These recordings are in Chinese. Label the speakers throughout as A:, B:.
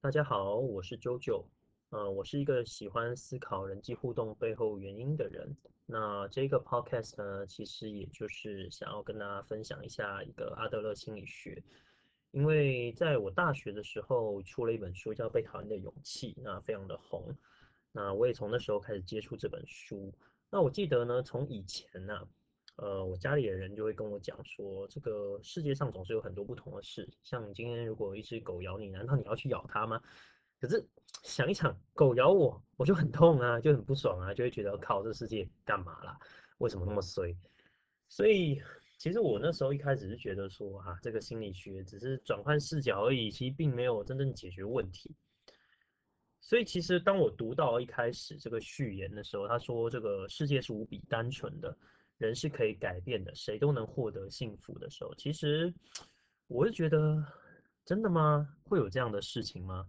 A: 大家好，我是 JoJo，呃，我是一个喜欢思考人际互动背后原因的人。那这个 podcast 呢，其实也就是想要跟大家分享一下一个阿德勒心理学。因为在我大学的时候出了一本书叫《被讨厌的勇气》，那非常的红。那我也从那时候开始接触这本书。那我记得呢，从以前呢。呃，我家里的人就会跟我讲说，这个世界上总是有很多不同的事。像今天如果一只狗咬你，难道你要去咬它吗？可是想一想，狗咬我，我就很痛啊，就很不爽啊，就会觉得靠，这世界干嘛啦？为什么那么衰？所以其实我那时候一开始是觉得说，啊，这个心理学只是转换视角而已，其实并没有真正解决问题。所以其实当我读到一开始这个序言的时候，他说这个世界是无比单纯的。人是可以改变的，谁都能获得幸福的时候，其实我是觉得，真的吗？会有这样的事情吗？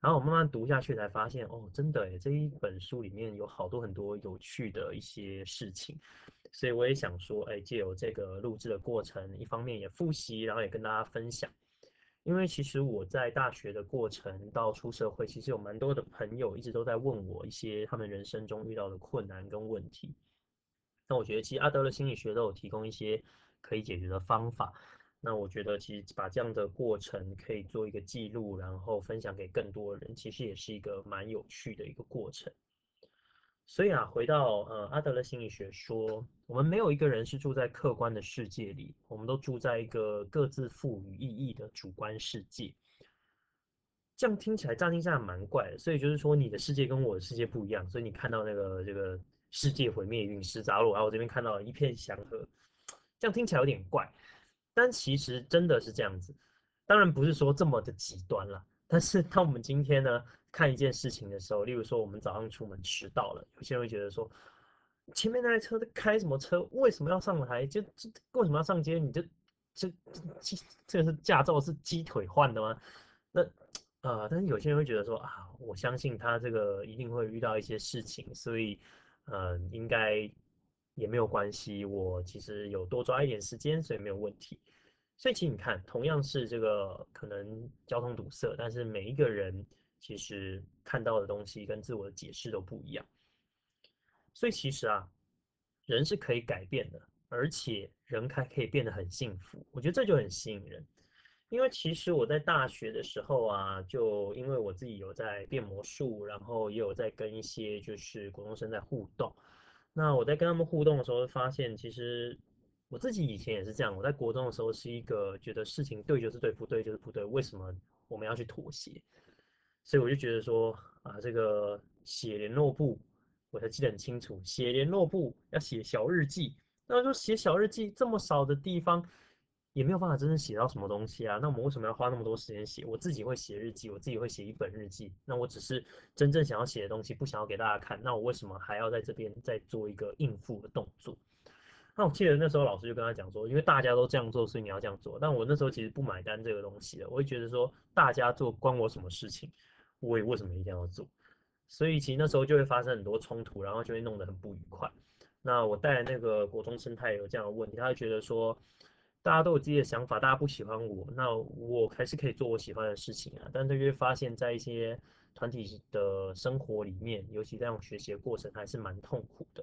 A: 然后我慢慢读下去，才发现，哦，真的，这一本书里面有好多很多有趣的一些事情，所以我也想说，哎，借由这个录制的过程，一方面也复习，然后也跟大家分享，因为其实我在大学的过程到出社会，其实有蛮多的朋友一直都在问我一些他们人生中遇到的困难跟问题。那我觉得其实阿德勒心理学都有提供一些可以解决的方法。那我觉得其实把这样的过程可以做一个记录，然后分享给更多人，其实也是一个蛮有趣的一个过程。所以啊，回到呃阿德勒心理学说，我们没有一个人是住在客观的世界里，我们都住在一个各自赋予意义的主观世界。这样听起来乍听下蛮怪的，所以就是说你的世界跟我的世界不一样，所以你看到那个这个。世界毁灭，陨石砸落，然后我这边看到一片祥和，这样听起来有点怪，但其实真的是这样子。当然不是说这么的极端了，但是当我们今天呢看一件事情的时候，例如说我们早上出门迟到了，有些人会觉得说，前面那台车在开什么车？为什么要上来？就这为什么要上街？你这这这这个是驾照是鸡腿换的吗？那啊，但是有些人会觉得说啊，我相信他这个一定会遇到一些事情，所以。嗯，应该也没有关系。我其实有多抓一点时间，所以没有问题。所以其实你看，同样是这个可能交通堵塞，但是每一个人其实看到的东西跟自我的解释都不一样。所以其实啊，人是可以改变的，而且人还可以变得很幸福。我觉得这就很吸引人。因为其实我在大学的时候啊，就因为我自己有在变魔术，然后也有在跟一些就是国中生在互动。那我在跟他们互动的时候，发现其实我自己以前也是这样。我在国中的时候是一个觉得事情对就是对，不对就是不对，为什么我们要去妥协？所以我就觉得说啊，这个写联络簿，我才记得很清楚，写联络簿要写小日记。那说写小日记这么少的地方。也没有办法真正写到什么东西啊？那我们为什么要花那么多时间写？我自己会写日记，我自己会写一本日记。那我只是真正想要写的东西，不想要给大家看。那我为什么还要在这边再做一个应付的动作？那我记得那时候老师就跟他讲说，因为大家都这样做，所以你要这样做。但我那时候其实不买单这个东西的，我会觉得说大家做关我什么事情？我也为什么一定要做？所以其实那时候就会发生很多冲突，然后就会弄得很不愉快。那我带那个国中生态有这样的问题，他会觉得说。大家都有自己的想法，大家不喜欢我，那我还是可以做我喜欢的事情啊。但是会发现，在一些团体的生活里面，尤其在我学习的过程，还是蛮痛苦的。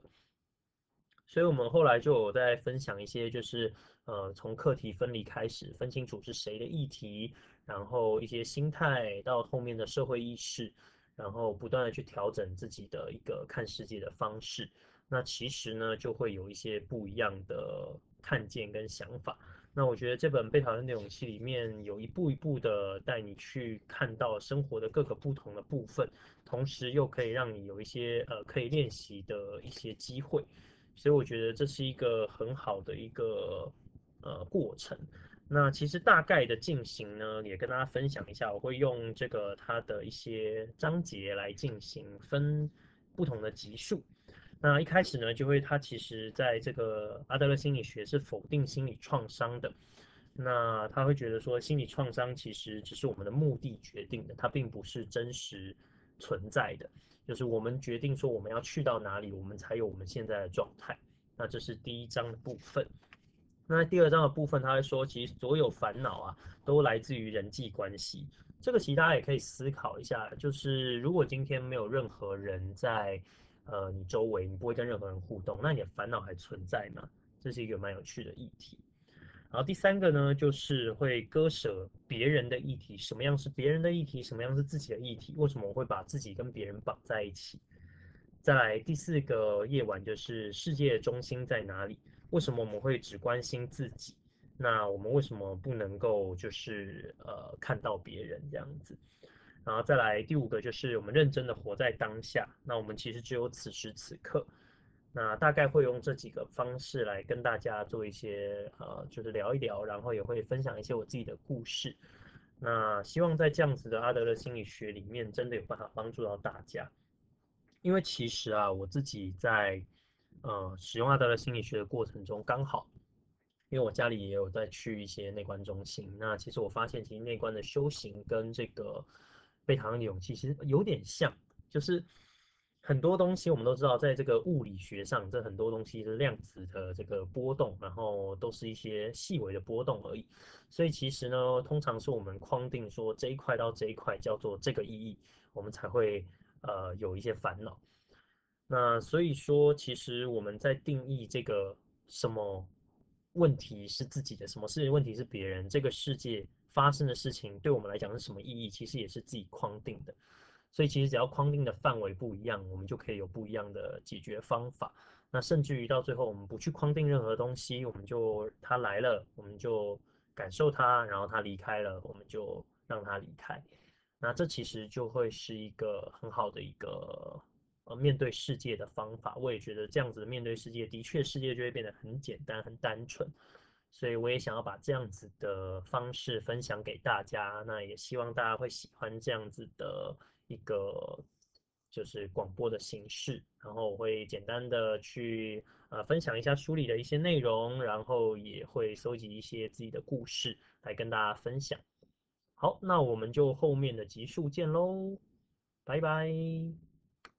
A: 所以我们后来就有在分享一些，就是呃，从课题分离开始，分清楚是谁的议题，然后一些心态，到后面的社会意识，然后不断的去调整自己的一个看世界的方式。那其实呢，就会有一些不一样的。看见跟想法，那我觉得这本《被讨厌的勇气》里面有一步一步的带你去看到生活的各个不同的部分，同时又可以让你有一些呃可以练习的一些机会，所以我觉得这是一个很好的一个呃过程。那其实大概的进行呢，也跟大家分享一下，我会用这个它的一些章节来进行分不同的级数。那一开始呢，就会他其实在这个阿德勒心理学是否定心理创伤的。那他会觉得说，心理创伤其实只是我们的目的决定的，它并不是真实存在的。就是我们决定说我们要去到哪里，我们才有我们现在的状态。那这是第一章的部分。那第二章的部分，他会说，其实所有烦恼啊，都来自于人际关系。这个其实大家也可以思考一下，就是如果今天没有任何人在呃你周围，你不会跟任何人互动，那你的烦恼还存在吗？这是一个蛮有趣的议题。然后第三个呢，就是会割舍别人的议题，什么样是别人的议题，什么样是自己的议题？为什么我会把自己跟别人绑在一起？再来第四个夜晚就是世界中心在哪里？为什么我们会只关心自己？那我们为什么不能够就是呃看到别人这样子？然后再来第五个就是我们认真的活在当下。那我们其实只有此时此刻。那大概会用这几个方式来跟大家做一些呃就是聊一聊，然后也会分享一些我自己的故事。那希望在这样子的阿德勒心理学里面，真的有办法帮助到大家。因为其实啊，我自己在呃使用阿德勒心理学的过程中，刚好。因为我家里也有在去一些内观中心，那其实我发现，其实内观的修行跟这个被讨厌的勇气其实有点像，就是很多东西我们都知道，在这个物理学上，这很多东西是量子的这个波动，然后都是一些细微的波动而已。所以其实呢，通常是我们框定说这一块到这一块叫做这个意义，我们才会呃有一些烦恼。那所以说，其实我们在定义这个什么。问题是自己的，什么事情问题是别人？这个世界发生的事情对我们来讲是什么意义？其实也是自己框定的。所以其实只要框定的范围不一样，我们就可以有不一样的解决方法。那甚至于到最后，我们不去框定任何东西，我们就他来了，我们就感受他，然后他离开了，我们就让他离开。那这其实就会是一个很好的一个。呃，面对世界的方法，我也觉得这样子的面对世界，的确世界就会变得很简单、很单纯。所以我也想要把这样子的方式分享给大家，那也希望大家会喜欢这样子的一个就是广播的形式。然后我会简单的去呃分享一下书里的一些内容，然后也会收集一些自己的故事来跟大家分享。好，那我们就后面的集数见喽，拜拜。